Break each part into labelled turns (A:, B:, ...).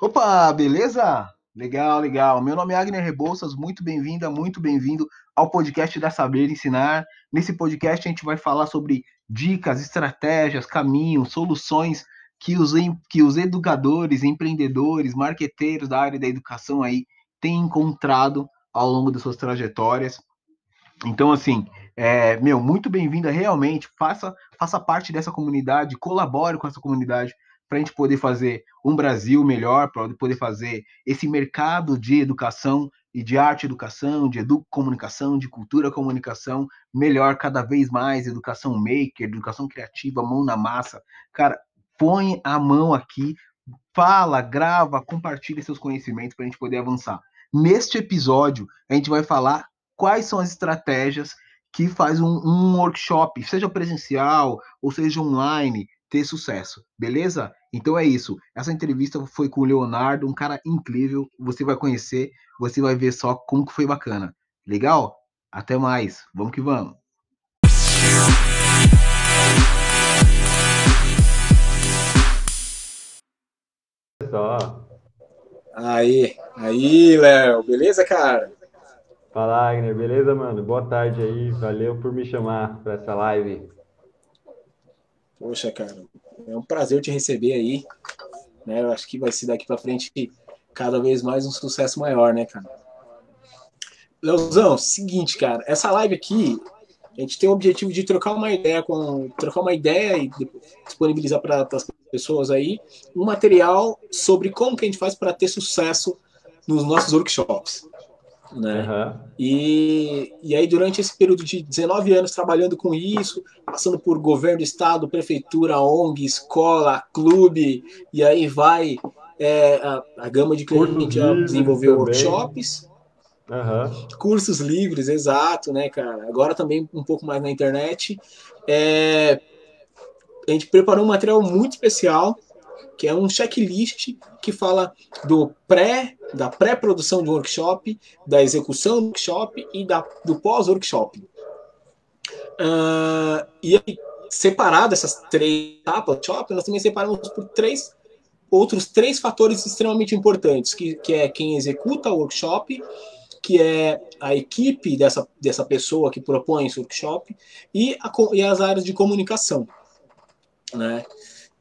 A: Opa, beleza? Legal, legal. Meu nome é Agner Rebouças, muito bem-vinda, muito bem-vindo ao podcast da Saber Ensinar. Nesse podcast a gente vai falar sobre dicas, estratégias, caminhos, soluções que os, que os educadores, empreendedores, marqueteiros da área da educação aí têm encontrado ao longo de suas trajetórias. Então, assim, é, meu, muito bem-vinda realmente, faça, faça parte dessa comunidade, colabore com essa comunidade, para a gente poder fazer um Brasil melhor, para poder fazer esse mercado de educação e de arte educação, de educomunicação, de cultura comunicação melhor cada vez mais, educação maker, educação criativa, mão na massa. Cara, põe a mão aqui, fala, grava, compartilha seus conhecimentos para a gente poder avançar. Neste episódio, a gente vai falar quais são as estratégias que faz um, um workshop, seja presencial ou seja online, ter sucesso, beleza? Então é isso. Essa entrevista foi com o Leonardo, um cara incrível. Você vai conhecer, você vai ver só como que foi bacana. Legal? Até mais. Vamos que vamos.
B: Só.
C: Aí, aí, Léo, beleza, cara?
B: Fala, Agner, beleza, mano? Boa tarde aí, valeu por me chamar para essa live.
C: Poxa, cara, é um prazer te receber aí. Né? Eu acho que vai ser daqui para frente cada vez mais um sucesso maior, né, cara? Leozão, seguinte, cara, essa live aqui, a gente tem o objetivo de trocar uma ideia com trocar uma ideia e disponibilizar para as pessoas aí um material sobre como que a gente faz para ter sucesso nos nossos workshops né? Uhum. E, e aí, durante esse período de 19 anos trabalhando com isso, passando por governo do estado, prefeitura, ONG, escola, clube, e aí vai é, a, a, gama de clientes que já desenvolveu workshops. Uhum. Cursos livres, exato, né, cara? Agora também um pouco mais na internet. É, a gente preparou um material muito especial que é um checklist que fala do pré, da pré-produção de workshop, da execução do workshop e da, do pós-workshop. Uh, e aí, separado essas três etapas do workshop, nós também separamos por três outros três fatores extremamente importantes, que, que é quem executa o workshop, que é a equipe dessa, dessa pessoa que propõe esse workshop e, a, e as áreas de comunicação. Né?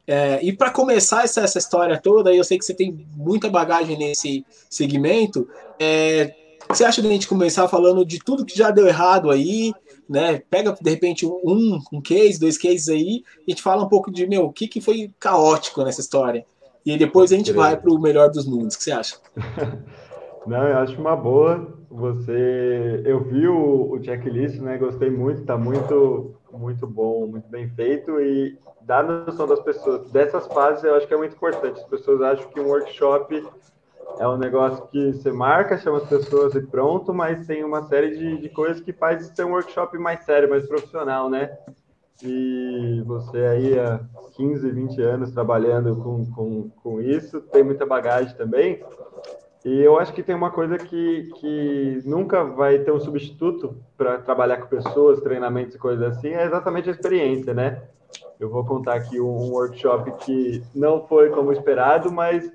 C: É, e para começar essa, essa história toda, eu sei que você tem muita bagagem nesse segmento. É, você acha de a gente começar falando de tudo que já deu errado aí, né? Pega de repente um, um case, dois cases aí, e a gente fala um pouco de meu, o que, que foi caótico nessa história. E depois a gente vai para o melhor dos mundos. O que você acha?
B: Não, eu acho uma boa. Você, eu vi o, o checklist, né? Gostei muito, tá muito, muito bom, muito bem feito e dá noção das pessoas. Dessas fases, eu acho que é muito importante. As pessoas acham que um workshop é um negócio que você marca, chama as pessoas e pronto, mas tem uma série de, de coisas que faz ser um workshop mais sério, mais profissional, né? E você aí há 15, 20 anos trabalhando com, com, com isso, tem muita bagagem também. E eu acho que tem uma coisa que, que nunca vai ter um substituto para trabalhar com pessoas, treinamentos e coisas assim, é exatamente a experiência, né? Eu vou contar aqui um workshop que não foi como esperado, mas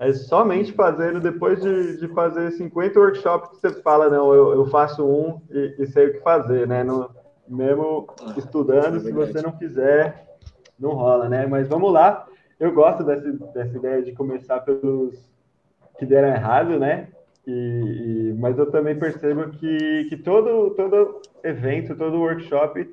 B: é somente fazendo, depois de, de fazer 50 workshops, que você fala, não, eu, eu faço um e, e, sei o que fazer, né? No, mesmo estudando, é se você não fizer, não rola, né? Mas vamos lá. Eu gosto dessa, dessa ideia de começar pelos que deram errado, né? E, e, mas eu também percebo que, que todo, todo evento, todo workshop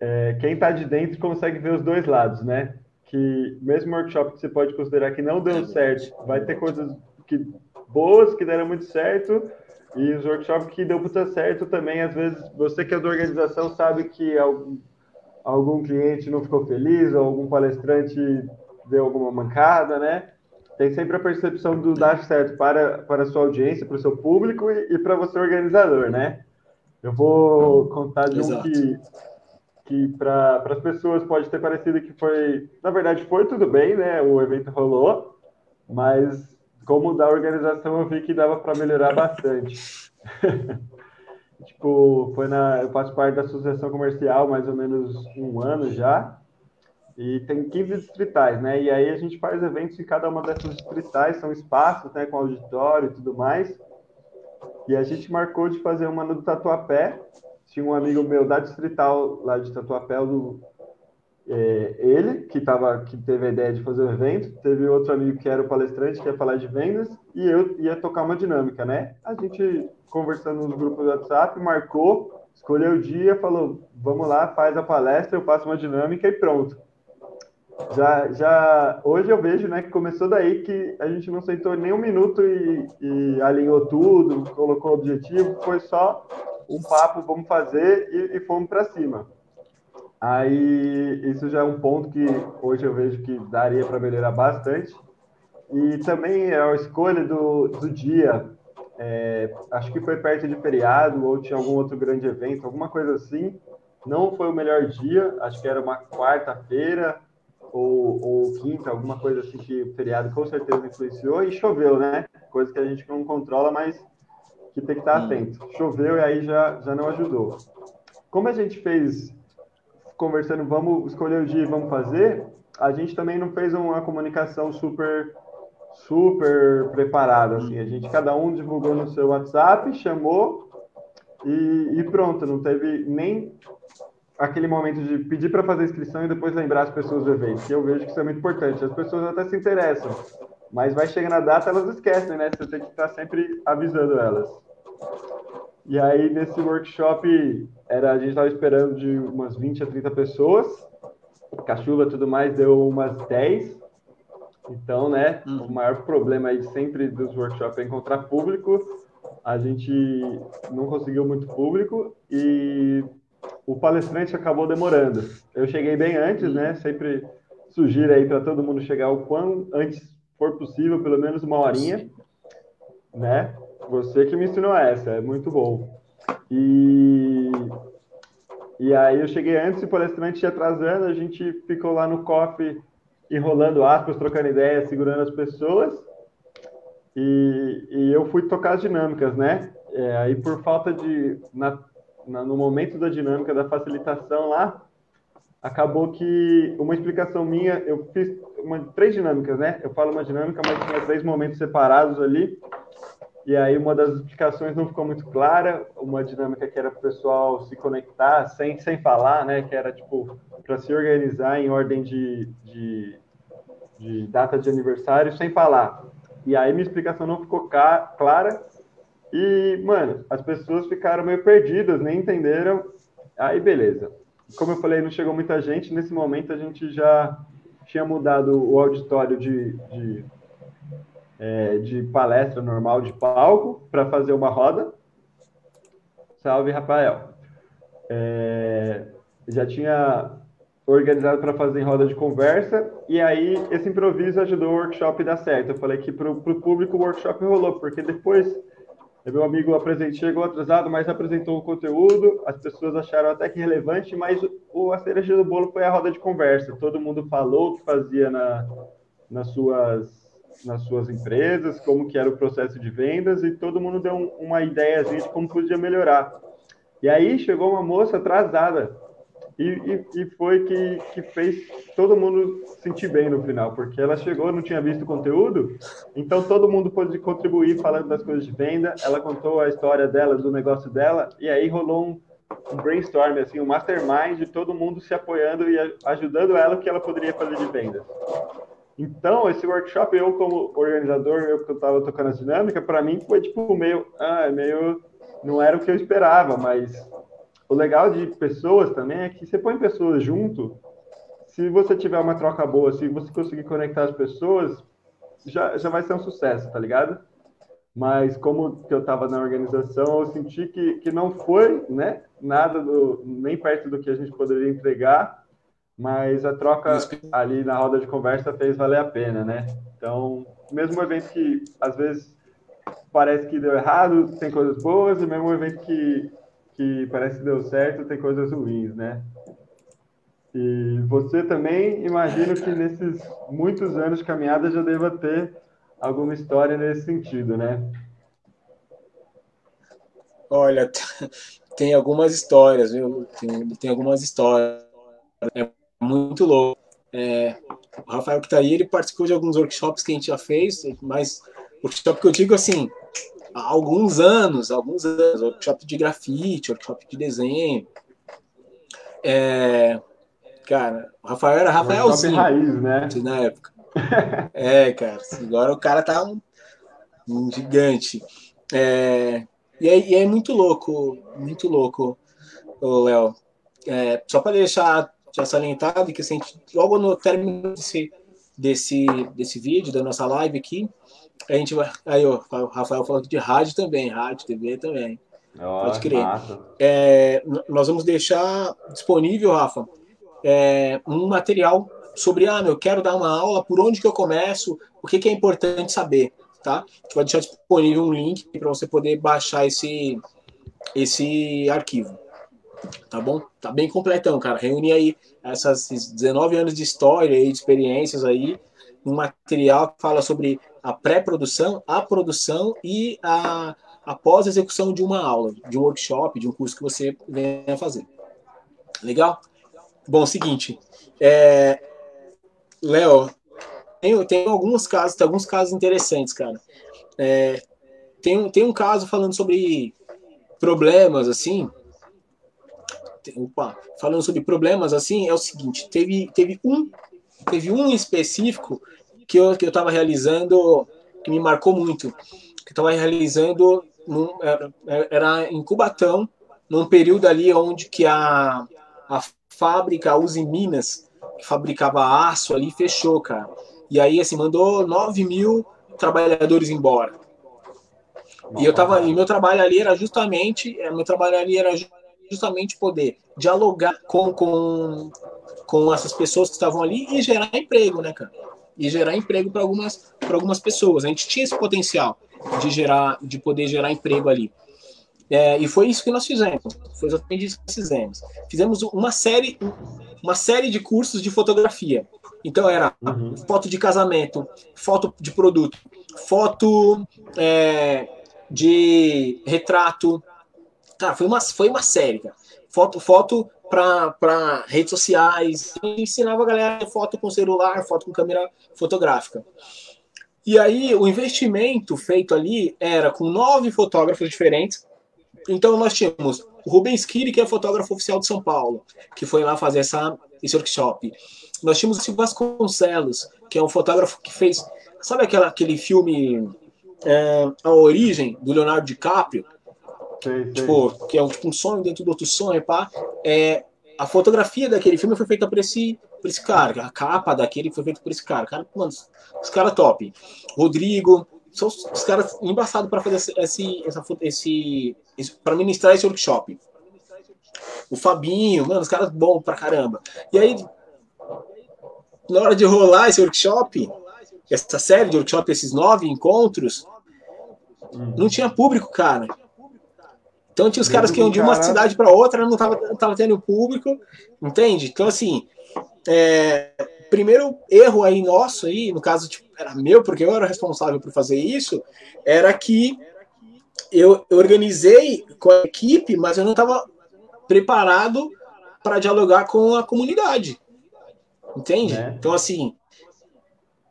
B: é, quem está de dentro consegue ver os dois lados, né? Que mesmo workshop que você pode considerar que não deu certo, vai ter coisas que, boas que deram muito certo, e os workshops que deu muito certo também, às vezes, você que é da organização sabe que algum, algum cliente não ficou feliz, ou algum palestrante deu alguma mancada, né? Tem sempre a percepção do dar certo para, para a sua audiência, para o seu público e, e para você, organizador, né? Eu vou contar de um que que para as pessoas pode ter parecido que foi, na verdade, foi tudo bem, né? O evento rolou, mas como da organização eu vi que dava para melhorar bastante. tipo, foi na, eu faço parte da associação comercial mais ou menos um ano já. E tem 15 distritais, né? E aí a gente faz eventos em cada uma dessas distritais, são espaços, né, com auditório e tudo mais. E a gente marcou de fazer uma no Tatuapé. Tinha um amigo meu da distrital lá de Tatuapé, do, é, ele, que, tava, que teve a ideia de fazer o evento, teve outro amigo que era o palestrante, que ia falar de vendas, e eu ia tocar uma dinâmica, né? A gente, conversando nos grupos do WhatsApp, marcou, escolheu o dia, falou, vamos lá, faz a palestra, eu faço uma dinâmica e pronto já, já hoje eu vejo né, que começou daí que a gente não sentou nem um minuto e, e alinhou tudo, colocou o objetivo, foi só um papo, vamos fazer e, e fomos para cima. Aí isso já é um ponto que hoje eu vejo que daria para melhorar bastante. E também a escolha do, do dia, é, acho que foi perto de feriado ou tinha algum outro grande evento, alguma coisa assim. Não foi o melhor dia, acho que era uma quarta-feira, ou, ou quinta, alguma coisa assim que o feriado com certeza influenciou, e choveu, né? Coisa que a gente não controla, mas que tem que estar hum. atento. Choveu e aí já, já não ajudou. Como a gente fez conversando, vamos escolher o dia e vamos fazer, a gente também não fez uma comunicação super super preparada, assim, a gente cada um divulgou no seu WhatsApp, chamou e, e pronto, não teve nem aquele momento de pedir para fazer inscrição e depois lembrar as pessoas do evento, que eu vejo que isso é muito importante. As pessoas até se interessam, mas vai chegar na data, elas esquecem, né? Você tem que estar sempre avisando elas. E aí, nesse workshop, era, a gente estava esperando de umas 20 a 30 pessoas, com a chuva e tudo mais, deu umas 10. Então, né, hum. o maior problema aí sempre dos workshops é encontrar público. A gente não conseguiu muito público e o palestrante acabou demorando. Eu cheguei bem antes, né? Sempre sugiro aí para todo mundo chegar o quão antes for possível, pelo menos uma horinha, né? Você que me ensinou essa, é muito bom. E e aí eu cheguei antes e o palestrante ia atrasando, a gente ficou lá no coffee enrolando aspas, trocando ideias, segurando as pessoas. E, e eu fui tocar as dinâmicas, né? É, aí por falta de na, no momento da dinâmica da facilitação lá, acabou que uma explicação minha, eu fiz uma, três dinâmicas, né? Eu falo uma dinâmica, mas tinha três momentos separados ali. E aí uma das explicações não ficou muito clara, uma dinâmica que era para o pessoal se conectar sem, sem falar, né? Que era tipo para se organizar em ordem de, de, de data de aniversário sem falar. E aí minha explicação não ficou clara e, mano, as pessoas ficaram meio perdidas, nem entenderam. Aí, beleza. Como eu falei, não chegou muita gente. Nesse momento, a gente já tinha mudado o auditório de, de, é, de palestra normal de palco para fazer uma roda. Salve, Rafael. É, já tinha organizado para fazer em roda de conversa, e aí esse improviso ajudou o workshop a dar certo. Eu falei que para o público o workshop rolou, porque depois meu amigo apresentou, chegou atrasado, mas apresentou o conteúdo, as pessoas acharam até que relevante, mas o, a cereja do bolo foi a roda de conversa. Todo mundo falou o que fazia na, nas, suas, nas suas empresas, como que era o processo de vendas, e todo mundo deu um, uma ideia de como podia melhorar. E aí chegou uma moça atrasada, e, e, e, foi que, que fez todo mundo sentir bem no final, porque ela chegou, não tinha visto o conteúdo, então todo mundo pôde contribuir falando das coisas de venda. Ela contou a história dela, do negócio dela, e aí rolou um, um brainstorm, assim, um mastermind de todo mundo se apoiando e ajudando ela o que ela poderia fazer de venda. Então, esse workshop, eu como organizador, eu que estava tocando a dinâmica, para mim foi tipo meio, ah, meio, não era o que eu esperava, mas o legal de pessoas também é que você põe pessoas junto, se você tiver uma troca boa, se você conseguir conectar as pessoas, já, já vai ser um sucesso, tá ligado? Mas como eu estava na organização, eu senti que, que não foi, né, nada do, nem perto do que a gente poderia entregar, mas a troca ali na roda de conversa fez valer a pena, né? Então, mesmo evento que às vezes parece que deu errado, tem coisas boas, e mesmo evento que que parece que deu certo, tem coisas ruins, né? E você também, imagino que nesses muitos anos de caminhada já deva ter alguma história nesse sentido, né?
C: Olha, tem algumas histórias, viu? Tem, tem algumas histórias. É muito louco. É, o Rafael que tá aí, ele participou de alguns workshops que a gente já fez, mas workshop que eu digo assim, há alguns anos, alguns anos, workshop de grafite, workshop de desenho. É, cara, o Rafael era Rafaelzinho.
B: raiz, né?
C: Na época. é, cara, agora o cara tá um, um gigante. É, e, é, e é muito louco, muito louco, Léo. É, só para deixar já salientado que assim, logo no término desse, desse, desse vídeo, da nossa live aqui, a gente vai. Aí, ó, o Rafael falou de rádio também, rádio, TV também. Pode crer. É, nós vamos deixar disponível, Rafa, é, um material sobre, ah, meu, eu quero dar uma aula, por onde que eu começo, o que, que é importante saber, tá? A gente vai deixar disponível um link para você poder baixar esse, esse arquivo. Tá bom? Tá bem completão, cara. Reúne aí essas 19 anos de história e de experiências aí, um material que fala sobre a pré-produção, a produção e a, a pós-execução de uma aula, de um workshop, de um curso que você venha fazer. Legal? Bom, seguinte, é, Léo, tem, tem alguns casos, tem alguns casos interessantes, cara. É, tem, tem um caso falando sobre problemas, assim, opa, falando sobre problemas assim, é o seguinte, teve, teve um teve um específico que eu eu estava realizando que me marcou muito, que estava realizando num, era, era em Cubatão, num período ali onde que a, a fábrica, a Uzi Minas, que fabricava aço ali, fechou, cara. E aí, assim, mandou 9 mil trabalhadores embora. E eu tava, e meu trabalho ali era justamente, é, meu trabalho ali era justamente poder dialogar com, com, com essas pessoas que estavam ali e gerar emprego, né, cara? E gerar emprego para algumas, algumas pessoas. A gente tinha esse potencial de gerar, de poder gerar emprego ali. É, e foi isso que nós fizemos. Foi exatamente isso que nós fizemos. Fizemos uma série, uma série de cursos de fotografia. Então era uhum. foto de casamento, foto de produto, foto é, de retrato, Cara, foi uma, foi uma série, cara. Foto, foto para redes sociais. Ensinava a galera foto com celular, foto com câmera fotográfica. E aí, o investimento feito ali era com nove fotógrafos diferentes. Então, nós tínhamos o Rubens Kiri, que é fotógrafo oficial de São Paulo, que foi lá fazer essa, esse workshop. Nós tínhamos o Silvio Vasconcelos, que é um fotógrafo que fez. Sabe aquela, aquele filme é, A Origem, do Leonardo DiCaprio? Sei, tipo, sei. que é um, tipo, um sonho dentro do outro sonho, pá. É, a fotografia daquele filme foi feita por esse, por esse cara, a capa daquele foi feita por esse cara. cara mano, os caras top. Rodrigo, são os, os caras embaçados para fazer esse, essa, esse, esse para ministrar esse workshop. O Fabinho, mano, os caras bons pra caramba. E aí, na hora de rolar esse workshop, essa série de workshop, esses nove encontros, hum. não tinha público, cara. Então tinha os caras que iam de uma cidade para outra, não tava, não tava tendo público, entende? Então, assim, é, primeiro erro aí nosso, aí, no caso, tipo, era meu, porque eu era responsável por fazer isso, era que eu, eu organizei com a equipe, mas eu não estava preparado para dialogar com a comunidade. Entende? É. Então, assim,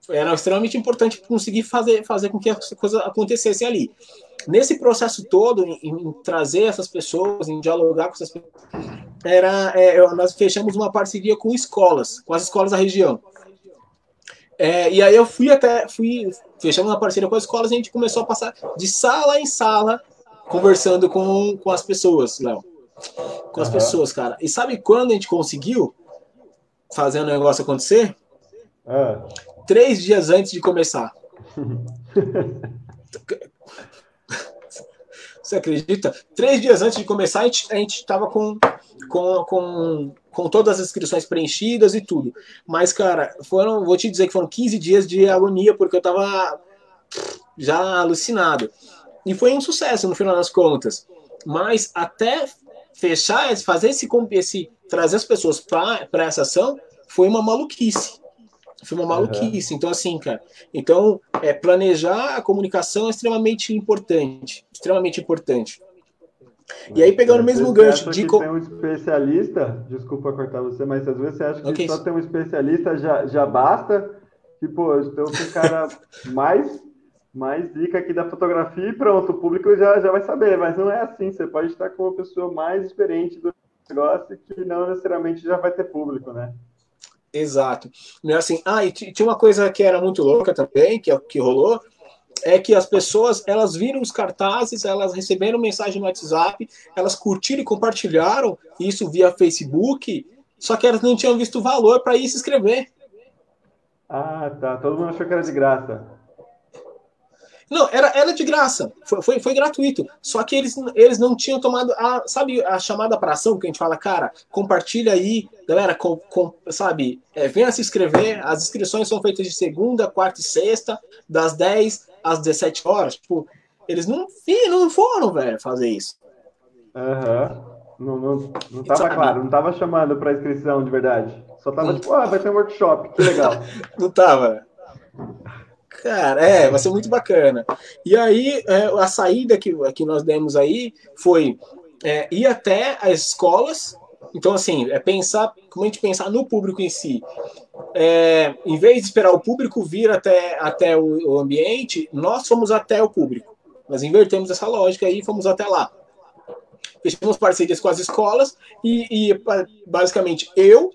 C: era extremamente importante conseguir fazer, fazer com que as coisas acontecessem ali nesse processo todo, em, em, trazer essas pessoas, em dialogar com essas pessoas, era, é, nós fechamos uma parceria com escolas, com as escolas da região. É, e aí eu fui até, fui, fechamos uma parceria com as escolas e a gente começou a passar de sala em sala, conversando com, com as pessoas, Léo. Com as uhum. pessoas, cara. E sabe quando a gente conseguiu fazer o negócio acontecer? Uhum. Três dias antes de começar. Você acredita? Três dias antes de começar, a gente estava com, com, com, com todas as inscrições preenchidas e tudo. Mas, cara, foram, vou te dizer que foram 15 dias de agonia, porque eu estava já alucinado. E foi um sucesso no final das contas. Mas até fechar, fazer esse, esse trazer as pessoas para essa ação, foi uma maluquice. Foi uma maluquice. Uhum. Então, assim, cara. Então, é, planejar a comunicação é extremamente importante. Extremamente importante. E aí, pegando o mesmo gancho de.
B: Que tem um especialista, desculpa cortar você, mas às vezes você acha que okay. só ter um especialista já, já basta. Tipo, então o cara mais, mais dica aqui da fotografia e pronto, o público já, já vai saber, mas não é assim. Você pode estar com uma pessoa mais experiente do negócio que não necessariamente já vai ter público, né?
C: Exato. É assim, ah, e tinha uma coisa que era muito louca também, que, que rolou, é que as pessoas elas viram os cartazes, elas receberam mensagem no WhatsApp, elas curtiram e compartilharam isso via Facebook, só que elas não tinham visto o valor para ir se inscrever.
B: Ah, tá. Todo mundo achou que era de graça.
C: Não, era, era de graça, foi, foi, foi, gratuito. Só que eles, eles não tinham tomado a, sabe, a chamada para ação que a gente fala, cara, compartilha aí, galera, com, com, sabe, é, venha se inscrever. As inscrições são feitas de segunda, quarta e sexta, das 10 às 17 horas. Tipo, eles não, não foram, velho, fazer isso.
B: Aham. Uhum. Não, não, não tava sabe? claro, não tava chamando para inscrição de verdade. Só tava tipo, ah, vai ter um workshop, que legal.
C: não tava. Cara, é, vai ser muito bacana. E aí, é, a saída que, que nós demos aí foi é, ir até as escolas. Então, assim, é pensar, como a gente pensar no público em si. É, em vez de esperar o público vir até, até o, o ambiente, nós fomos até o público. Nós invertemos essa lógica e fomos até lá. Fechamos parcerias com as escolas e, e basicamente eu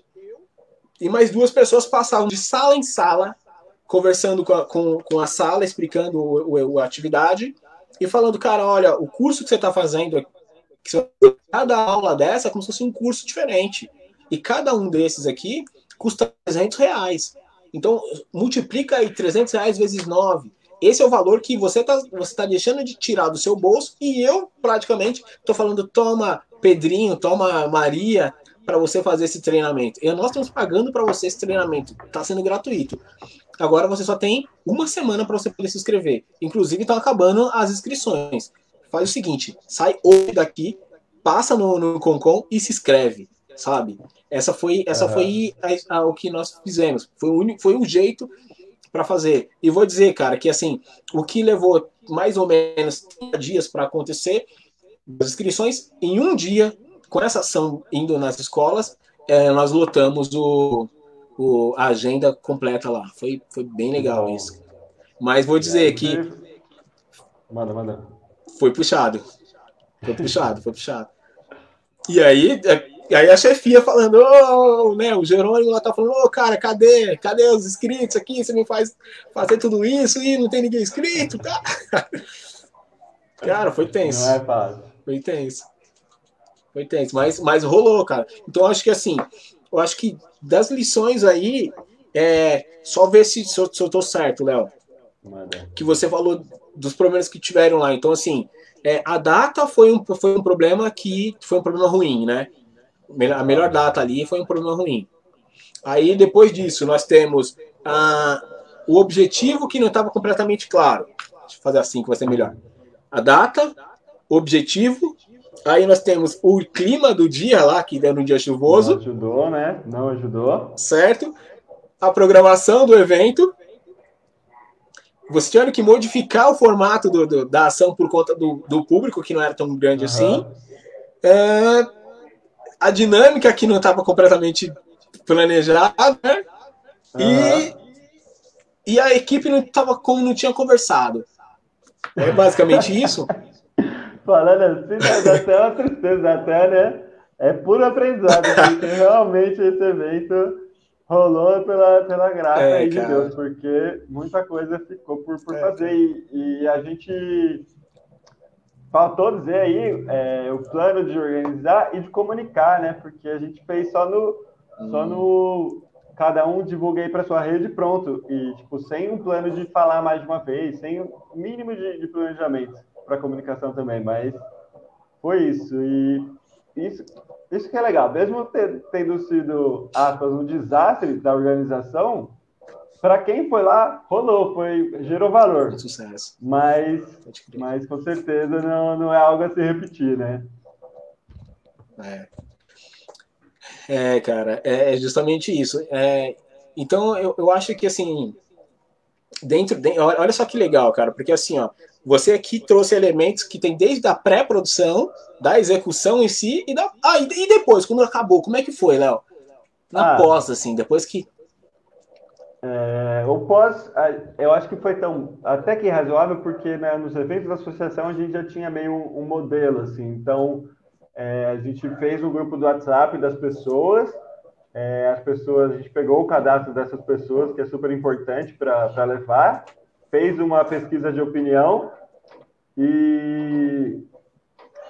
C: e mais duas pessoas passavam de sala em sala conversando com a, com, com a sala, explicando o, o, a atividade e falando, cara, olha, o curso que você está fazendo, cada aula dessa é como se fosse um curso diferente. E cada um desses aqui custa 300 reais. Então, multiplica aí 300 reais vezes 9. Esse é o valor que você está você tá deixando de tirar do seu bolso e eu, praticamente, estou falando, toma Pedrinho, toma Maria, para você fazer esse treinamento. E nós estamos pagando para você esse treinamento. Está sendo gratuito. Agora você só tem uma semana para você poder se inscrever. Inclusive, estão acabando as inscrições. Faz o seguinte: sai hoje daqui, passa no, no Concon e se inscreve, sabe? Essa foi, essa uhum. foi a, a, o que nós fizemos. Foi o, foi o jeito para fazer. E vou dizer, cara, que assim, o que levou mais ou menos 30 dias para acontecer, as inscrições, em um dia, com essa ação indo nas escolas, é, nós lotamos o, o, a agenda completa lá. Foi, foi bem legal isso. Mas vou dizer que.
B: Manda, manda.
C: Foi puxado. Foi puxado, foi puxado. E aí, é, aí a chefia falando, oh, né, o Jerônimo lá tá falando, ô, oh, cara, cadê? Cadê os inscritos aqui? Você me faz fazer tudo isso e não tem ninguém inscrito, tá? Cara, foi tenso.
B: Não é fácil.
C: Foi tenso. Foi tenso, mas, mas rolou, cara. Então, acho que assim, eu acho que das lições aí, é, só ver se, se, eu, se eu tô certo, Léo. Que você falou dos problemas que tiveram lá. Então, assim, é, a data foi um, foi um problema que foi um problema ruim, né? A melhor data ali foi um problema ruim. Aí, depois disso, nós temos a, o objetivo que não estava completamente claro. Deixa eu fazer assim que vai ser melhor. A data, o objetivo Aí nós temos o clima do dia lá, que deu no dia chuvoso.
B: Não ajudou, né? Não ajudou.
C: Certo. A programação do evento. Você tinha que modificar o formato do, do, da ação por conta do, do, público, que não era tão grande uhum. assim. É, a dinâmica que não estava completamente planejada? Uhum. E, e a equipe não, tava, não tinha conversado. É basicamente isso.
B: Falando assim, né, dá até uma tristeza, até, né? É puro aprendizado, porque realmente esse evento rolou pela, pela graça é, aí de Deus, porque muita coisa ficou por, por é, fazer. E, e, a gente faltou dizer aí é, o plano de organizar e de comunicar, né? Porque a gente fez só no. Hum. Só no cada um divulga aí para sua rede pronto. E, tipo, sem um plano de falar mais de uma vez, sem o um mínimo de, de planejamento para comunicação também, mas foi isso. E isso, isso que é legal, mesmo tendo sido aspas, um desastre da organização, para quem foi lá, rolou, foi, gerou valor.
C: sucesso.
B: Mas, mas com certeza não, não é algo a se repetir, né?
C: É. É, cara, é justamente isso. É, então, eu, eu acho que, assim, dentro, de, olha só que legal, cara, porque assim, ó, você aqui trouxe elementos que tem desde a pré-produção, da execução em si e da. Ah, e, depois, quando acabou, como é que foi, Léo? Na ah, pós, assim, depois que.
B: É, o pós, eu acho que foi tão até que razoável, porque né, nos eventos da associação a gente já tinha meio um, modelo, assim. Então, é, a gente fez um grupo do WhatsApp das pessoas, é, as pessoas, a gente pegou o cadastro dessas pessoas, que é super importante para levar, fez uma pesquisa de opinião e,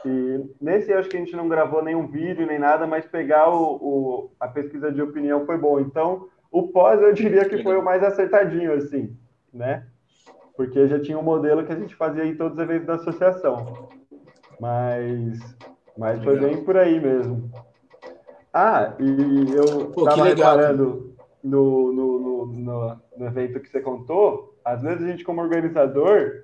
B: e nesse acho que a gente não gravou nenhum vídeo nem nada, mas pegar o, o, a pesquisa de opinião foi bom. Então, o pós eu diria que foi o mais acertadinho, assim, né? Porque já tinha um modelo que a gente fazia em todos os eventos da associação. Mas, mas foi bem por aí mesmo. Ah, e eu estava reparando no, no, no, no, evento que você contou, às vezes a gente, como organizador,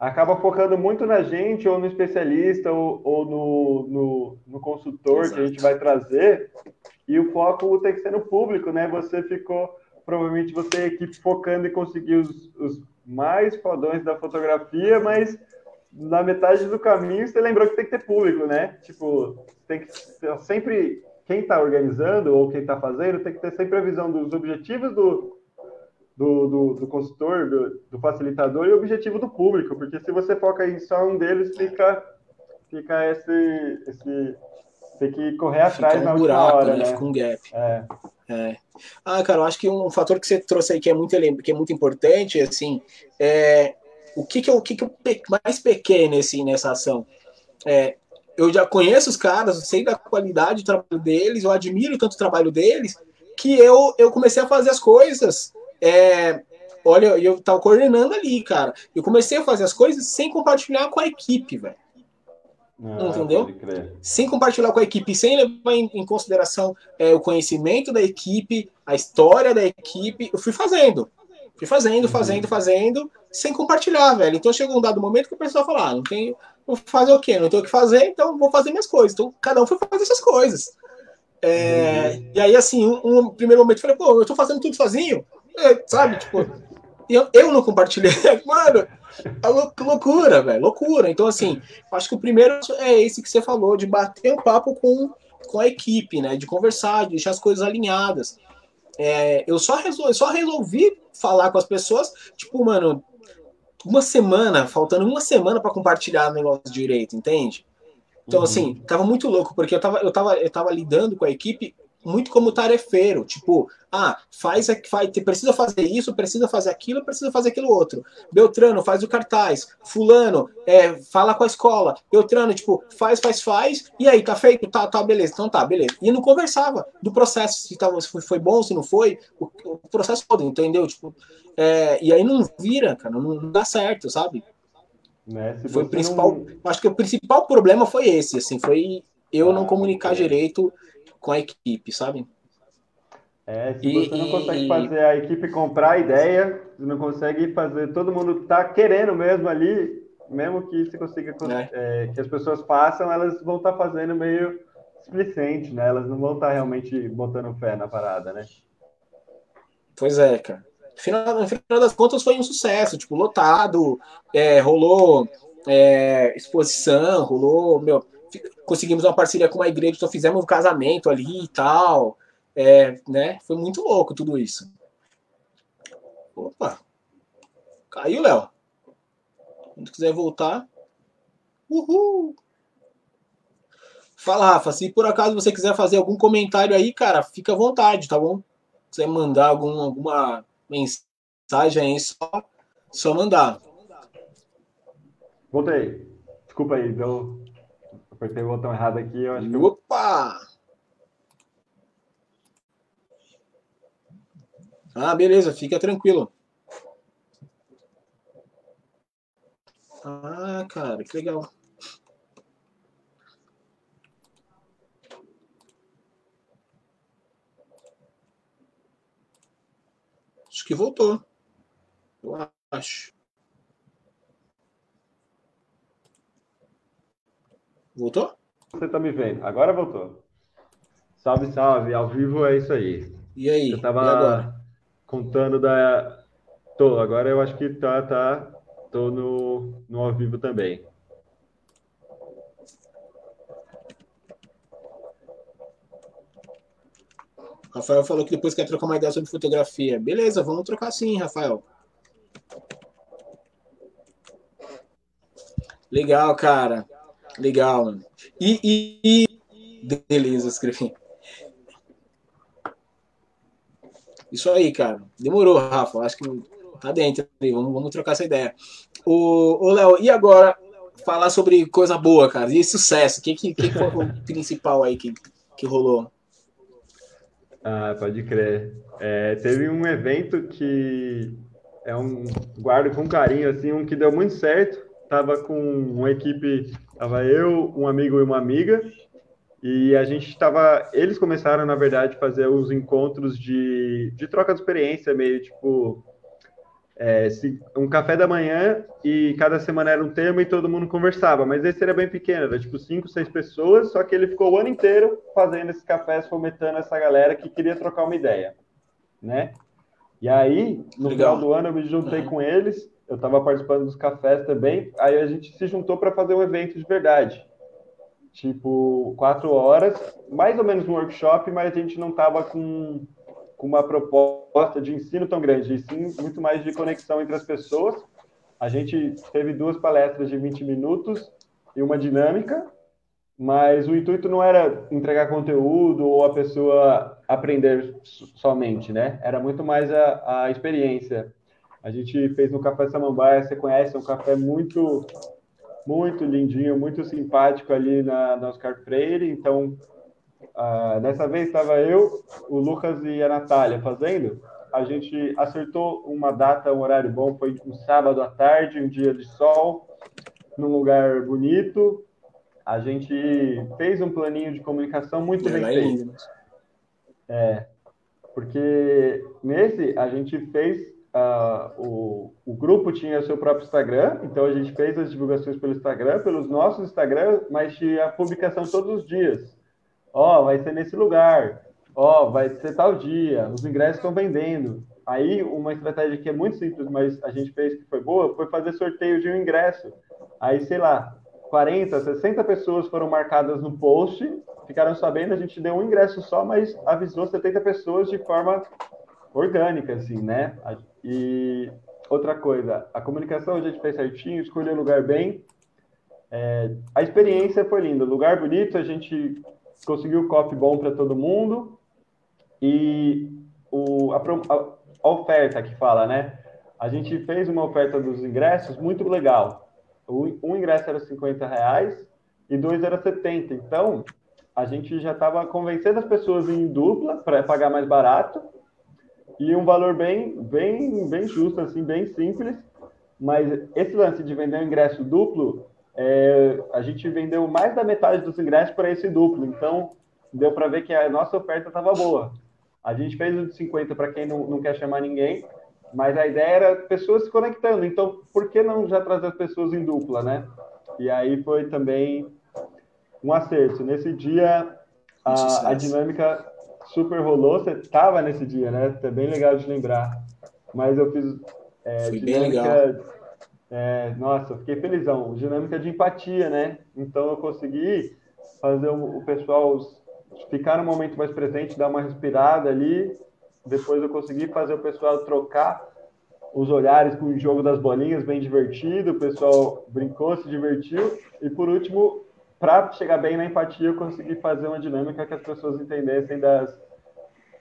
B: acaba focando muito na gente, ou no especialista, ou, ou no, no, no, consultor Exato. que a gente vai trazer, e o foco tem que ser no público, né? Você ficou, provavelmente você, equipe, focando em conseguir os, os mais fodões da fotografia, mas na metade do caminho você lembrou que tem que ter público, né? Tipo, tem que sempre quem está organizando ou quem está fazendo tem que ter sempre a visão dos objetivos do, do, do, do consultor, do, do, facilitador e o objetivo do público, porque se você foca em só um deles, fica, fica esse, esse tem que correr atrás
C: fica um
B: na
C: buraco,
B: hora,
C: né?
B: né?
C: Fica um gap.
B: É.
C: É. Ah, cara, eu acho que um fator que você trouxe aí que é muito, que é muito importante, assim, é o que que eu, o que que eu mais pequei nesse, nessa ação? É, eu já conheço os caras, sei da qualidade do trabalho deles, eu admiro tanto o trabalho deles, que eu, eu comecei a fazer as coisas é, olha, eu tava coordenando ali, cara. Eu comecei a fazer as coisas sem compartilhar com a equipe, velho. Ah, Entendeu? Sem compartilhar com a equipe, sem levar em, em consideração é, o conhecimento da equipe, a história da equipe, eu fui fazendo. Fui fazendo, uhum. fazendo, fazendo, sem compartilhar, velho. Então chegou um dado momento que o pessoal falou: ah, não tem. Vou fazer o quê? Não tenho o que fazer, então vou fazer minhas coisas. Então cada um foi fazer essas coisas. É, uhum. E aí, assim, um, um, primeiro momento eu falei, pô, eu tô fazendo tudo sozinho. É, sabe? Tipo, eu, eu não compartilhei. Mano, é lou loucura, velho. Loucura. Então, assim, acho que o primeiro é esse que você falou, de bater um papo com, com a equipe, né? De conversar, de deixar as coisas alinhadas. É, eu só resolvi, só resolvi falar com as pessoas, tipo, mano, uma semana, faltando uma semana para compartilhar o negócio direito, entende? Então, assim, uhum. assim, tava muito louco, porque eu tava, eu, tava, eu tava lidando com a equipe muito como tarefeiro, tipo, ah, faz, faz, precisa fazer isso, precisa fazer aquilo, precisa fazer aquilo outro. Beltrano faz o cartaz, fulano é, fala com a escola, Beltrano, tipo, faz, faz, faz, e aí, tá feito? Tá, tá, beleza, então tá, beleza. E não conversava do processo, se, tava, se foi bom, se não foi, o, o processo todo, entendeu? Tipo, é, e aí não vira, cara, não, não dá certo, sabe? Né? Foi o principal, não... acho que o principal problema foi esse, assim, foi eu ah, não comunicar direito com a equipe, sabe?
B: É, se e, você não consegue e, fazer a equipe comprar a ideia, você não consegue fazer, todo mundo tá querendo mesmo ali, mesmo que você consiga é. É, que as pessoas façam, elas vão estar tá fazendo meio displicente, né? Elas não vão estar tá realmente botando fé na parada, né?
C: Pois é, cara. Final, no final das contas foi um sucesso, tipo, lotado, é, rolou é, exposição, rolou, meu, conseguimos uma parceria com uma igreja, então fizemos um casamento ali e tal. É, né? Foi muito louco tudo isso. Opa! Caiu, Léo. Quando quiser voltar. Uhul! Fala, Rafa. Se por acaso você quiser fazer algum comentário aí, cara, fica à vontade, tá bom? Se quiser mandar algum, alguma mensagem aí, só, só mandar.
B: Voltei. Desculpa aí, deu, Apertei o botão errado aqui, eu acho que.
C: Opa! Ah, beleza, fica tranquilo. Ah, cara, que legal. Acho que voltou. Eu acho. Voltou?
B: Você tá me vendo? Agora voltou. Salve, salve. Ao vivo é isso aí.
C: E aí?
B: Eu tava contando da. Tô, agora eu acho que tá, tá, tô no, no ao vivo também.
C: Rafael falou que depois quer trocar uma ideia sobre fotografia. Beleza, vamos trocar sim, Rafael. Legal, cara. Legal. E, e, e... beleza, escrevi. Isso aí, cara. Demorou, Rafa. Acho que tá dentro. Vamos, vamos trocar essa ideia. O, o Léo, e agora falar sobre coisa boa, cara? E sucesso? O que, que, que foi o principal aí que, que rolou?
B: Ah, pode crer. É, teve um evento que é um guardo com carinho, assim, um que deu muito certo. Tava com uma equipe, tava eu, um amigo e uma amiga, e a gente estava. Eles começaram, na verdade, a fazer os encontros de, de troca de experiência, meio tipo é, um café da manhã e cada semana era um tema e todo mundo conversava, mas esse era bem pequeno, era tipo cinco, seis pessoas, só que ele ficou o ano inteiro fazendo esses cafés, fomentando essa galera que queria trocar uma ideia, né? E aí, no Legal. final do ano, eu me juntei uhum. com eles, eu estava participando dos cafés também, aí a gente se juntou para fazer um evento de verdade. Tipo, quatro horas, mais ou menos um workshop, mas a gente não estava com com uma proposta de ensino tão grande, e sim muito mais de conexão entre as pessoas. A gente teve duas palestras de 20 minutos e uma dinâmica, mas o intuito não era entregar conteúdo ou a pessoa aprender somente, né? Era muito mais a, a experiência. A gente fez no Café Samambaia, você conhece, é um café muito, muito lindinho, muito simpático ali na, na Oscar Freire, então Uh, dessa vez estava eu, o Lucas e a Natália fazendo. A gente acertou uma data, um horário bom. Foi um sábado à tarde, um dia de sol, num lugar bonito. A gente fez um planinho de comunicação muito bem feito. É, porque nesse a gente fez O, o, grupo tinha seu próprio Instagram, então a gente fez as divulgações pelo Instagram, pelos nossos Instagram, mas tinha a publicação todos os dias ó, oh, vai ser nesse lugar, ó, oh, vai ser tal dia, os ingressos estão vendendo. Aí, uma estratégia que é muito simples, mas a gente fez que foi boa, foi fazer sorteio de um ingresso. Aí, sei lá, 40, 60 pessoas foram marcadas no post, ficaram sabendo, a gente deu um ingresso só, mas avisou 70 pessoas de forma orgânica, assim, né? E outra coisa, a comunicação a gente fez certinho, escolheu o lugar bem. É, a experiência foi linda, lugar bonito, a gente conseguiu o bom para todo mundo e o, a, a, oferta que fala, né? A gente fez uma oferta dos ingressos muito legal. Um ingresso era 50 reais e dois era 70. Então, a gente já estava convencendo as pessoas em dupla para pagar mais barato e um valor bem, bem, bem justo, assim, bem simples. Mas esse lance de vender um ingresso duplo é, a gente vendeu mais da metade dos ingressos para esse duplo, então deu para ver que a nossa oferta estava boa. A gente fez o de 50 para quem não, não quer chamar ninguém, mas a ideia era pessoas se conectando, então por que não já trazer as pessoas em dupla, né? E aí foi também um acerto. Nesse dia, a, a dinâmica super rolou. Você estava nesse dia, né? É bem legal de lembrar. Mas eu fiz
C: é, Foi dinâmica bem legal.
B: É, nossa, fiquei felizão. Dinâmica de empatia, né? Então eu consegui fazer o, pessoal ficar no momento mais presente, dar uma respirada ali. Depois eu consegui fazer o pessoal trocar os olhares com o jogo das bolinhas, bem divertido. O pessoal brincou, se divertiu. E por último, para chegar bem na empatia, eu consegui fazer uma dinâmica que as pessoas entendessem das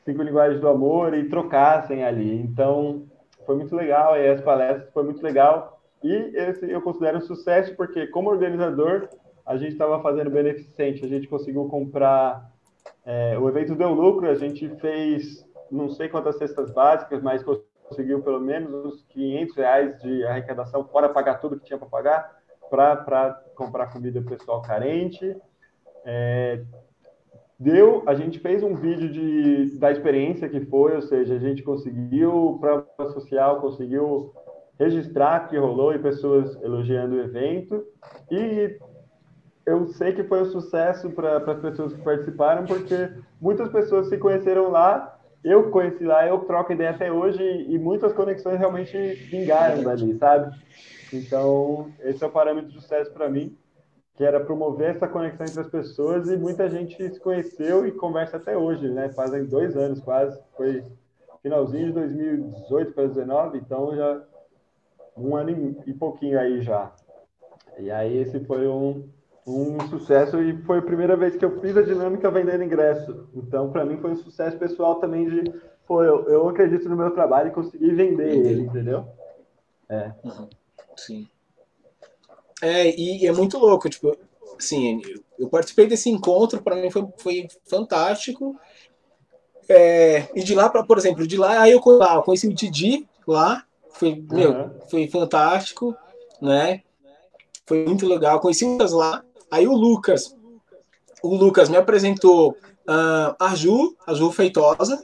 B: cinco linguagens do amor e trocassem ali. Então, foi muito legal. E as palestras foi muito legal. E esse eu considero um sucesso porque, como organizador, a gente estava fazendo beneficente, a gente conseguiu comprar. É, o evento deu lucro, a gente fez não sei quantas cestas básicas, mas conseguiu pelo menos uns 500 reais de arrecadação, fora pagar tudo que tinha para pagar, para comprar comida pessoal carente. É, deu, a gente fez um vídeo de, da experiência que foi, ou seja, a gente conseguiu para social, conseguiu registrar que rolou e pessoas elogiando o evento. E eu sei que foi um sucesso para as pessoas que participaram, porque muitas pessoas se conheceram lá, eu conheci lá, eu troco ideia até hoje e muitas conexões realmente vingaram dali, sabe? Então, esse é o parâmetro de sucesso para mim, que era promover essa conexão entre as pessoas e muita gente se conheceu e conversa até hoje, né? Fazem dois anos quase, foi finalzinho de 2018 para 2019, então já um ano e pouquinho aí já. E aí esse foi um, um sucesso e foi a primeira vez que eu fiz a dinâmica vendendo ingresso. Então, para mim foi um sucesso pessoal também de, pô, eu, eu acredito no meu trabalho e consegui vender ele, entendeu?
C: É. Uhum. Sim. É, e é muito louco, tipo, assim, eu participei desse encontro, para mim foi, foi fantástico. É, e de lá, pra, por exemplo, de lá, aí eu conheci o Didi lá, foi, meu, uhum. foi fantástico, né? Foi muito legal. Conheci o Lucas lá. Aí o Lucas, o Lucas me apresentou uh, a Ju, a Ju Feitosa,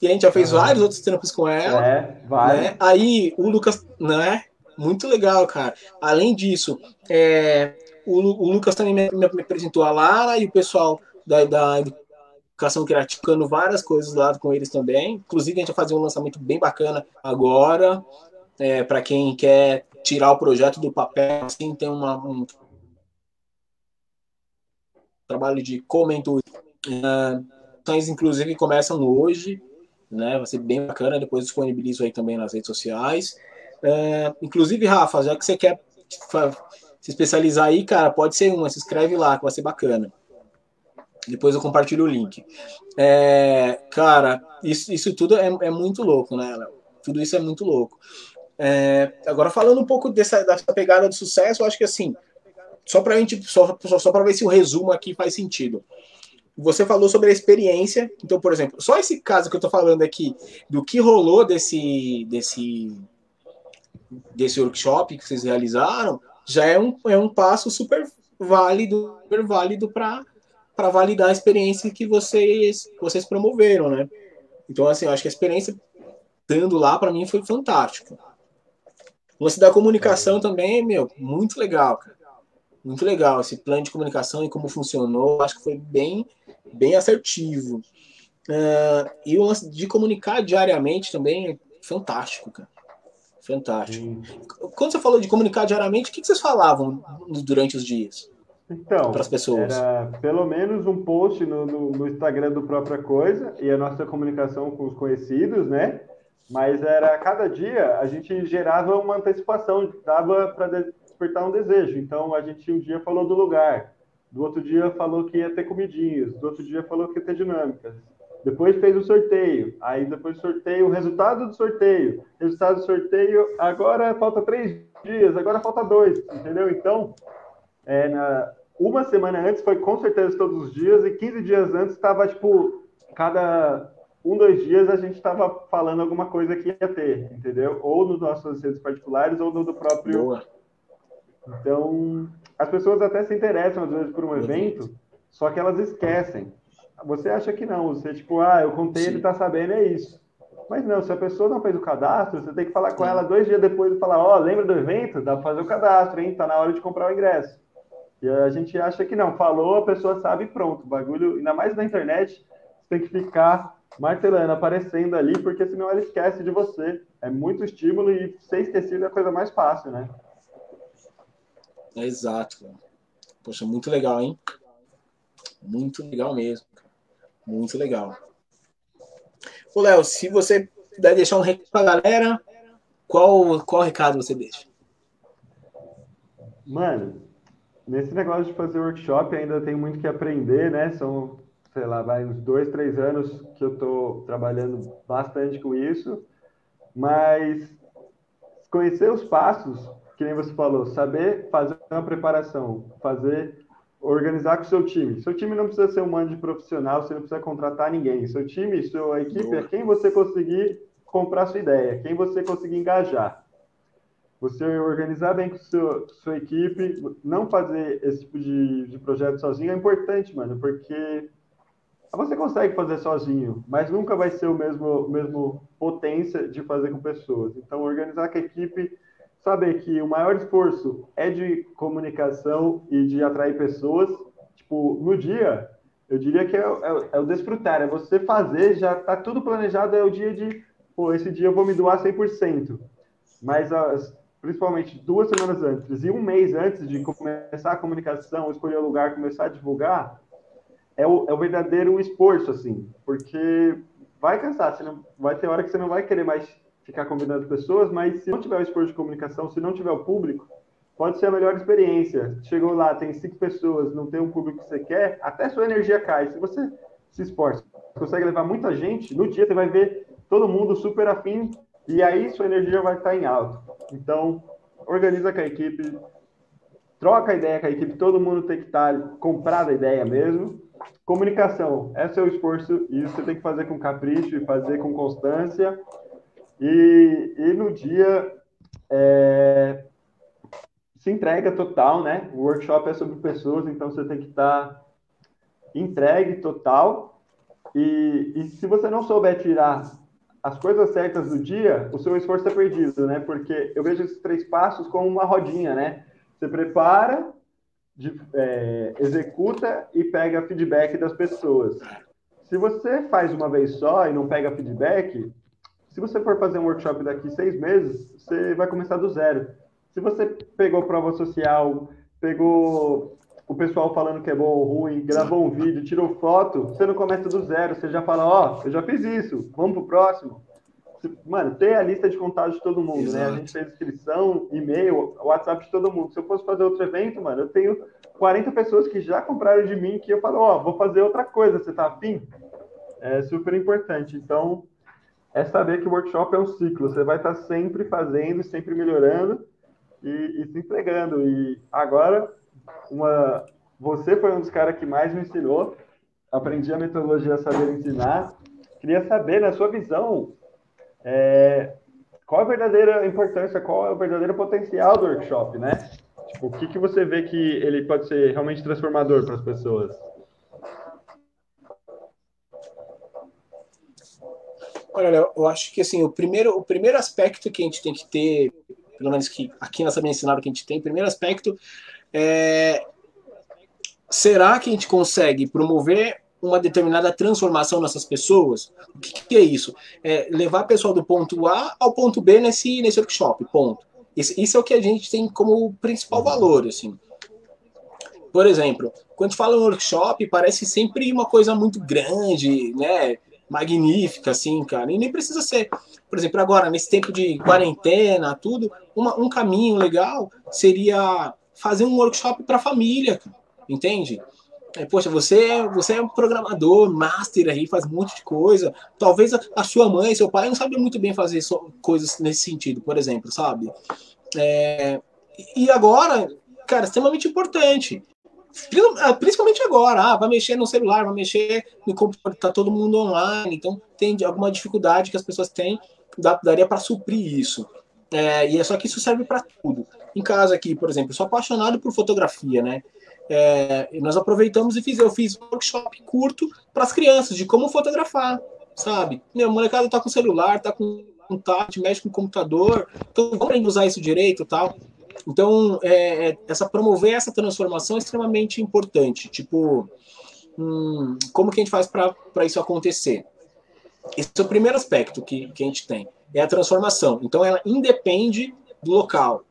C: e a gente já fez uhum. vários outros trampos com ela. É, vai. Né? Aí o Lucas, né? Muito legal, cara. Além disso, é, o, o, Lucas também me, me, apresentou a Lara e o pessoal da, da educação criativa, várias coisas lá com eles também. Inclusive, a gente vai fazer um lançamento bem bacana agora é, para quem quer tirar o projeto do papel, assim, tem uma, um trabalho de comentário. Uh, inclusive, começam hoje, né? Vai ser bem bacana, depois disponibilizo aí também nas redes sociais. Uh, inclusive, Rafa, já que você quer se especializar aí, cara, pode ser uma, se inscreve lá, que vai ser bacana. Depois eu compartilho o link. É, cara, isso, isso tudo é, é muito louco, né? Tudo isso é muito louco. É, agora, falando um pouco dessa, dessa pegada de sucesso, eu acho que assim, só para gente, só, só, só para ver se o resumo aqui faz sentido. Você falou sobre a experiência, então, por exemplo, só esse caso que eu estou falando aqui, do que rolou desse, desse, desse workshop que vocês realizaram, já é um, é um passo super válido, super válido para validar a experiência que vocês vocês promoveram, né? Então assim, eu acho que a experiência dando lá para mim foi fantástica. O lance da comunicação também, meu, muito legal, cara. Muito legal esse plano de comunicação e como funcionou. Acho que foi bem, bem assertivo. Uh, e o lance de comunicar diariamente também é fantástico, cara. Fantástico. Quando você falou de comunicar diariamente, o que vocês falavam durante os dias?
B: Então, para as pessoas? Era pelo menos um post no, no, no Instagram do Própria Coisa e a nossa comunicação com os conhecidos, né? Mas era cada dia a gente gerava uma antecipação, dava para despertar um desejo. Então a gente um dia falou do lugar, do outro dia falou que ia ter comidinhas, do outro dia falou que ia ter dinâmicas. Depois fez o sorteio, aí depois do sorteio, o resultado do sorteio, resultado do sorteio, agora falta três dias, agora falta dois, entendeu? Então, é, na, uma semana antes foi com certeza todos os dias, e 15 dias antes estava, tipo, cada um, dois dias a gente estava falando alguma coisa que ia ter, entendeu? Ou nos nossos redes particulares ou no do próprio. Boa. Então, as pessoas até se interessam às vezes por um evento, só que elas esquecem. Você acha que não, você tipo, ah, eu contei, Sim. ele tá sabendo, é isso. Mas não, se a pessoa não fez o cadastro, você tem que falar com ela dois dias depois e falar, ó, oh, lembra do evento? Dá pra fazer o cadastro, hein? Tá na hora de comprar o ingresso. E a gente acha que não, falou, a pessoa sabe e pronto. O bagulho, ainda mais na internet, você tem que ficar martelando, aparecendo ali, porque senão ela esquece de você. É muito estímulo e ser esquecido é a coisa mais fácil, né?
C: Exato. Poxa, muito legal, hein? Muito legal mesmo. Muito legal. Ô, Léo, se você puder deixar um recado pra galera, qual, qual recado você deixa?
B: Mano, nesse negócio de fazer workshop ainda tem muito que aprender, né? São sei lá, vai uns dois, três anos que eu estou trabalhando bastante com isso, mas conhecer os passos, que nem você falou, saber fazer uma preparação, fazer, organizar com o seu time. Seu time não precisa ser um mando de profissional, você não precisa contratar ninguém. Seu time, sua equipe é quem você conseguir comprar sua ideia, quem você conseguir engajar. Você organizar bem com seu, sua equipe, não fazer esse tipo de, de projeto sozinho é importante, mano, porque você consegue fazer sozinho, mas nunca vai ser o mesmo, mesmo potência de fazer com pessoas. Então, organizar com a equipe, saber que o maior esforço é de comunicação e de atrair pessoas. Tipo, no dia, eu diria que é, é, é o desfrutar, é você fazer, já está tudo planejado, é o dia de, pô, esse dia eu vou me doar 100%. Mas as principalmente duas semanas antes e um mês antes de começar a comunicação, escolher o lugar, começar a divulgar, é o, é o verdadeiro esforço, assim, porque vai cansar, você não, vai ter hora que você não vai querer mais ficar convidando pessoas, mas se não tiver o esforço de comunicação, se não tiver o público, pode ser a melhor experiência. Chegou lá, tem cinco pessoas, não tem um público que você quer, até sua energia cai. Se você se esforça, consegue levar muita gente, no dia você vai ver todo mundo super afim e aí sua energia vai estar em alto. Então, organiza com a equipe, troca a ideia com a equipe, todo mundo tem que estar comprado a ideia mesmo. Comunicação é seu esforço e você tem que fazer com capricho e fazer com constância. E, e no dia é, se entrega total, né? O workshop é sobre pessoas, então você tem que estar entregue total. E, e se você não souber tirar as coisas certas do dia, o seu esforço é perdido, né? Porque eu vejo esses três passos como uma rodinha, né? Você prepara, de, é, executa e pega feedback das pessoas. Se você faz uma vez só e não pega feedback, se você for fazer um workshop daqui seis meses, você vai começar do zero. Se você pegou prova social, pegou o pessoal falando que é bom ou ruim, gravou um vídeo, tirou foto, você não começa do zero, você já fala, ó, oh, eu já fiz isso, vamos pro próximo. Mano, tem a lista de contatos de todo mundo, Exato. né? A gente fez inscrição, e-mail, WhatsApp de todo mundo. Se eu fosse fazer outro evento, mano, eu tenho 40 pessoas que já compraram de mim que eu falo, ó, oh, vou fazer outra coisa, você tá afim? É super importante. Então, é saber que o workshop é um ciclo. Você vai estar sempre fazendo, sempre melhorando e, e se entregando. E agora, uma, você foi um dos caras que mais me ensinou. Aprendi a metodologia Saber Ensinar. Queria saber, na sua visão, é, qual a verdadeira importância, qual é o verdadeiro potencial do workshop, né? Tipo, o que, que você vê que ele pode ser realmente transformador para as pessoas?
C: Olha, eu acho que assim, o primeiro, o primeiro aspecto que a gente tem que ter, pelo menos que aqui na Sabia Ensinar que a gente tem, o primeiro aspecto é será que a gente consegue promover uma determinada transformação nessas pessoas. O que, que é isso? É levar a pessoa do ponto A ao ponto B nesse, nesse workshop, ponto. Isso, isso é o que a gente tem como principal valor, assim. Por exemplo, quando fala em workshop, parece sempre uma coisa muito grande, né? Magnífica, assim, cara. E nem precisa ser. Por exemplo, agora, nesse tempo de quarentena, tudo, uma, um caminho legal seria fazer um workshop para família, entende? É, poxa, você, você é um programador, master aí, faz um monte de coisa. Talvez a, a sua mãe, seu pai não sabem muito bem fazer so, coisas nesse sentido, por exemplo, sabe? É, e agora, cara, extremamente importante. Ah, principalmente agora, ah, vai mexer no celular, vai mexer no computador, tá todo mundo online, então tem alguma dificuldade que as pessoas têm, dá, daria para suprir isso. É, e é só que isso serve para tudo. Em casa aqui, por exemplo, eu sou apaixonado por fotografia, né? É, nós aproveitamos e fiz, eu fiz um workshop curto para as crianças de como fotografar, sabe? Meu, molecada tá com celular, tá com um tablet, mexe com computador, então vamos usar isso direito tal. Então, é, é, essa promover essa transformação é extremamente importante. Tipo, hum, como que a gente faz para isso acontecer? Esse é o primeiro aspecto que, que a gente tem, é a transformação. Então, ela independe do local.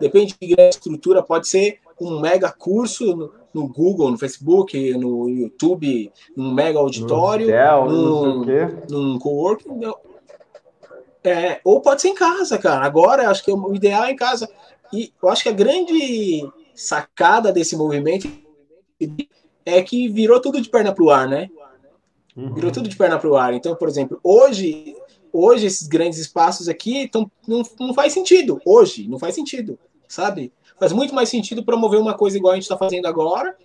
C: Depende de grande estrutura, pode ser um mega curso no, no, Google, no Facebook, no YouTube, um mega auditório, no num, num coworking. É, ou pode ser em casa, cara. Agora, acho que o ideal é em casa. E eu acho que a grande sacada desse movimento é que virou tudo de perna pro ar, né? Uhum. Virou tudo de perna pro ar. Então, por exemplo, hoje, hoje esses grandes espaços aqui tão, não, não faz sentido. Hoje, não faz sentido, sabe? faz muito mais sentido promover uma coisa igual a gente está fazendo agora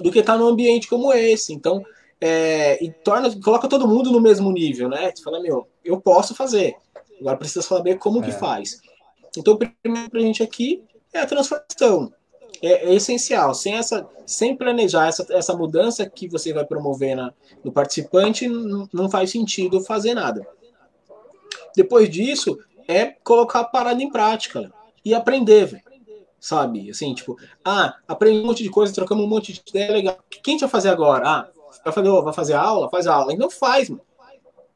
C: do que estar tá num ambiente como esse. Então, é, e torna, coloca todo mundo no mesmo nível, né? Você fala, meu, eu posso fazer. Agora precisa saber como é. que faz. Então, o primeiro para a gente aqui é a transformação. É, é, essencial. Sem, essa, sem planejar essa, essa mudança que você vai promover na, no participante, não faz sentido fazer nada. Depois disso, é colocar a parada em prática e aprender, velho sabe? Assim, tipo, ah, aprendi um monte de coisa, trocamos um monte de ideia legal. O que a gente vai fazer agora? Ah, vai fazer, vai fazer aula? Faz aula. E não faz, mano.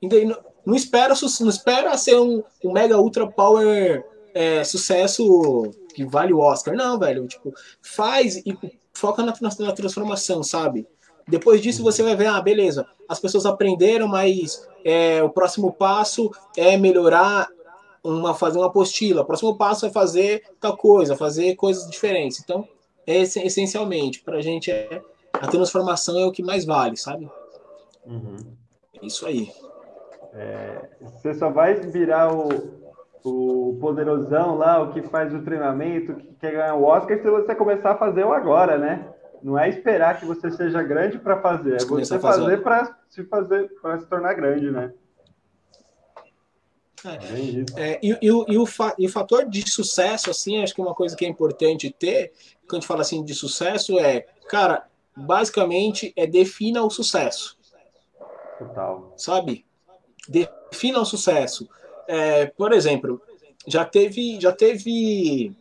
C: Não, não, espera, não espera ser um, um mega ultra power é, sucesso que vale o Oscar. Não, velho. Tipo, faz e foca na, na, na transformação, sabe? Depois disso você vai ver, ah, beleza, as pessoas aprenderam, mas é, o próximo passo é melhorar uma fazer uma apostila. O próximo passo é fazer tal coisa, fazer coisas diferentes. Então, é essencialmente para a gente é a transformação é o que mais vale, sabe?
B: Uhum.
C: É isso aí.
B: É, você só vai virar o, o poderosão lá, o que faz o treinamento, que quer ganhar o Oscar, se você começar a fazer o agora, né? Não é esperar que você seja grande para fazer, é você fazer para se fazer para se tornar grande, né?
C: É, é, e, e, e, o, e o fator de sucesso, assim, acho que uma coisa que é importante ter, quando a gente fala assim de sucesso, é, cara, basicamente é defina o sucesso.
B: Total.
C: Sabe? Defina o sucesso. É, por exemplo, já teve, já teve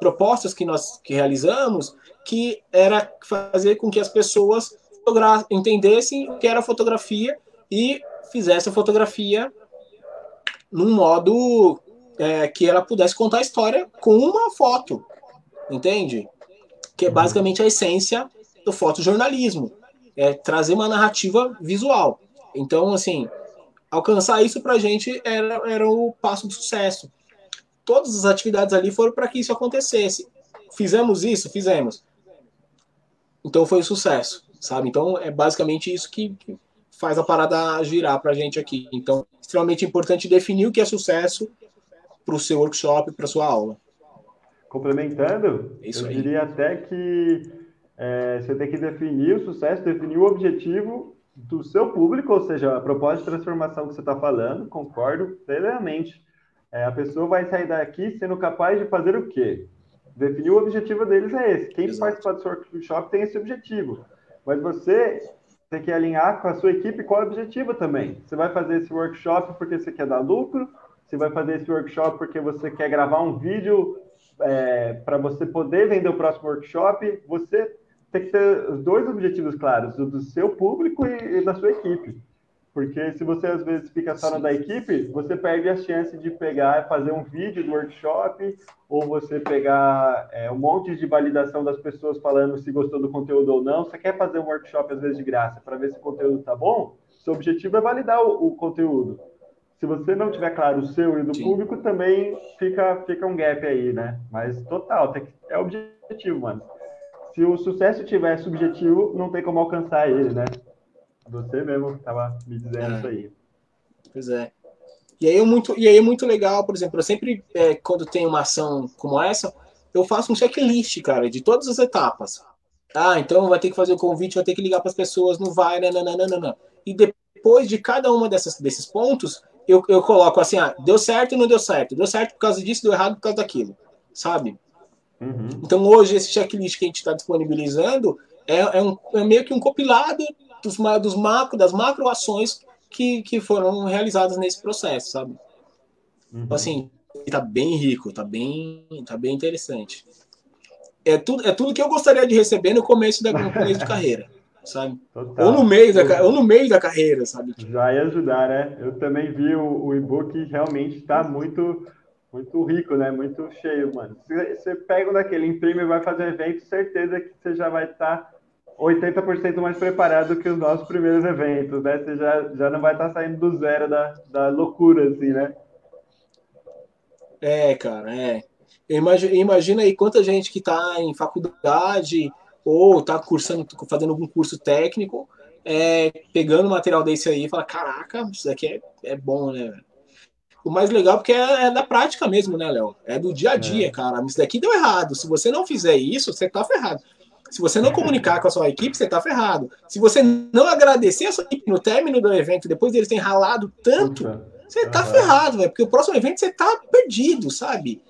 C: propostas que nós que realizamos que era fazer com que as pessoas entendessem o que era fotografia e fizesse a fotografia num modo é, que ela pudesse contar a história com uma foto, entende? Que é basicamente a essência do fotojornalismo, é trazer uma narrativa visual. Então, assim, alcançar isso para a gente era, era o passo do sucesso. Todas as atividades ali foram para que isso acontecesse. Fizemos isso? Fizemos. Então foi um sucesso, sabe? Então é basicamente isso que, faz a parada girar para a gente aqui. Então, extremamente importante definir o que é sucesso para o seu workshop, para a sua aula.
B: Complementando, isso eu aí. diria até que é, você tem que definir o sucesso, definir o objetivo do seu público, ou seja, a proposta de transformação que você está falando, concordo plenamente. É, a pessoa vai sair daqui sendo capaz de fazer o quê? Definir o objetivo deles é esse. Quem Exato. participar do seu workshop tem esse objetivo. Mas você tem que alinhar com a sua equipe qual é o objetivo também. Você vai fazer esse workshop porque você quer dar lucro? Você vai fazer esse workshop porque você quer gravar um vídeo é, para você poder vender o próximo workshop? Você tem que ter os dois objetivos claros, o do seu público e, e da sua equipe. Porque se você às vezes fica só na da equipe, você perde a chance de pegar e fazer um vídeo do workshop, ou você pegar é, um monte de validação das pessoas falando se gostou do conteúdo ou não. Você quer fazer um workshop às vezes de graça para ver se o conteúdo tá bom? Seu objetivo é validar o, o conteúdo. Se você não tiver claro o seu e do Sim. público, também fica, fica um gap aí, né? Mas total, tem que, é objetivo, mano. Se o sucesso tiver subjetivo, não tem como alcançar ele, né? Você mesmo estava me dizendo é. isso aí.
C: Pois é. E aí, é muito, e aí é muito legal, por exemplo, eu sempre, é, quando tem uma ação como essa, eu faço um checklist, cara, de todas as etapas. Ah, então vai ter que fazer o convite, vai ter que ligar para as pessoas, não vai, nananana. E depois de cada uma dessas, desses pontos, eu, eu coloco assim, ah, deu certo ou não deu certo? Deu certo por causa disso, deu errado por causa daquilo, sabe? Uhum. Então hoje esse checklist que a gente está disponibilizando é, é, um, é meio que um compilado dos, dos macro, das macroações que, que foram realizadas nesse processo, sabe? Uhum. Então, assim, tá bem rico, tá bem, tá bem interessante. É tudo, é tudo que eu gostaria de receber no começo, da, no começo de carreira, sabe? Total. Ou no meio da, ou no meio da carreira, sabe?
B: Já ia ajudar, né? Eu também vi o, o e-book realmente está muito muito rico, né? Muito cheio, mano. Você pega um daquele, imprime e vai fazer evento, certeza que você já vai estar tá 80% mais preparado que os nossos primeiros eventos, né? Você já, já não vai estar tá saindo do zero da, da loucura, assim, né?
C: É, cara, é. Imagina, imagina aí quanta gente que está em faculdade ou está cursando, fazendo algum curso técnico, é, pegando material desse aí e fala, caraca, isso daqui é, é bom, né? O mais legal porque é, é da prática mesmo, né, Léo? É do dia a dia, é. cara. Isso daqui deu errado. Se você não fizer isso, você tá ferrado. Se você não comunicar com a sua equipe, você está ferrado. Se você não agradecer a sua equipe no término do evento, depois deles terem ralado tanto, você está ferrado, velho. Porque o próximo evento você está perdido, sabe?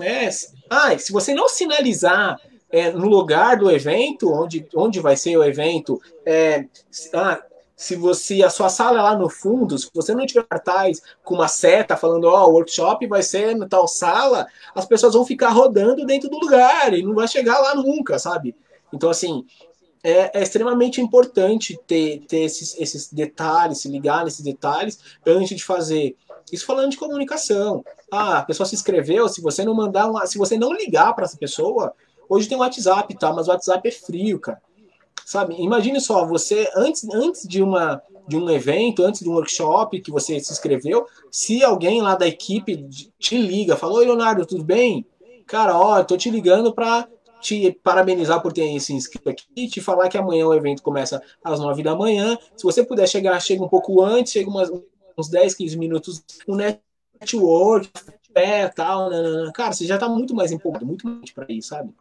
C: É, ah, se você não sinalizar é, no lugar do evento, onde, onde vai ser o evento, é, ah, se você a sua sala é lá no fundo, se você não tiver cartaz com uma seta falando, ó, oh, o workshop vai ser na tal sala, as pessoas vão ficar rodando dentro do lugar e não vai chegar lá nunca, sabe? Então, assim, é, é extremamente importante ter, ter esses, esses detalhes, se ligar nesses detalhes antes de fazer Isso falando de comunicação. Ah, a pessoa se inscreveu, se você não mandar uma, se você não ligar para essa pessoa, hoje tem o WhatsApp tal, mas o WhatsApp é frio, cara. Sabe? Imagine só, você antes, antes de uma de um evento, antes de um workshop que você se inscreveu, se alguém lá da equipe te liga, falou: "Oi, Leonardo, tudo bem? Cara, ó, tô te ligando para te parabenizar por ter se inscrito aqui, te falar que amanhã o evento começa às 9 da manhã. Se você puder chegar, chega um pouco antes, chega umas, uns 10, 15 minutos, um network, pé, tal, nanana. cara, você já tá muito mais empolgado, muito mais para ir, sabe?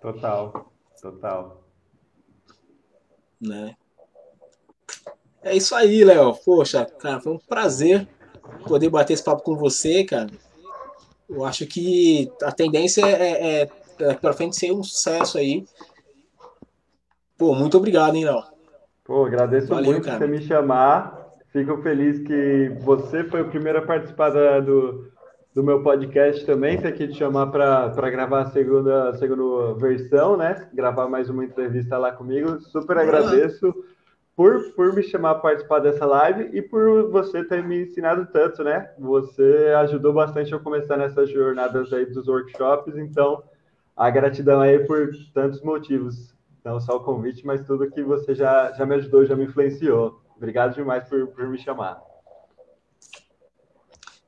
B: Total, total.
C: Né? É isso aí, Léo. Poxa, cara, foi um prazer poder bater esse papo com você, cara. Eu acho que a tendência é, é, é para frente ser um sucesso aí. Pô, muito obrigado, hein, Léo.
B: Pô, agradeço Valeu, muito por você me chamar. Fico feliz que você foi o primeiro a participar do, do meu podcast também. Tem que te chamar para gravar a segunda, segunda versão, né? Gravar mais uma entrevista lá comigo. Super agradeço por, por me chamar para participar dessa live e por você ter me ensinado tanto, né? Você ajudou bastante a começar nessas jornadas aí dos workshops, então a gratidão aí por tantos motivos. Não só o convite, mas tudo que você já, já me ajudou, já me influenciou. Obrigado demais por, por me chamar.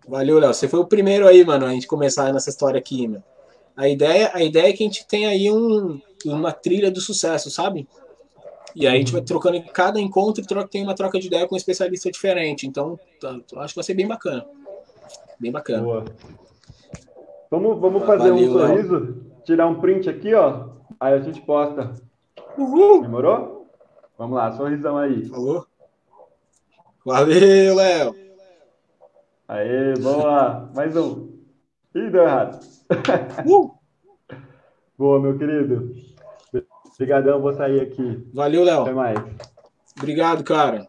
C: Valeu, Léo. Você foi o primeiro aí, mano, a gente começar nessa história aqui, meu. A ideia, a ideia é que a gente tem aí um, uma trilha do sucesso, sabe? E aí a gente vai trocando em cada encontro, troca, tem uma troca de ideia com um especialista diferente. Então, acho que vai ser bem bacana. Bem bacana. Boa.
B: Vamos, vamos fazer Valeu, um sorriso, Léo. tirar um print aqui, ó. Aí a gente posta. Uhul. Demorou? Vamos lá, sorrisão aí.
C: Falou? Valeu, Léo.
B: Aê, boa. Mais um. Ih, deu errado. Uh. Boa, meu querido. Obrigadão, vou sair aqui.
C: Valeu, Léo.
B: Até mais.
C: Obrigado, cara.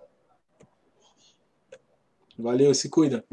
C: Valeu, se cuida.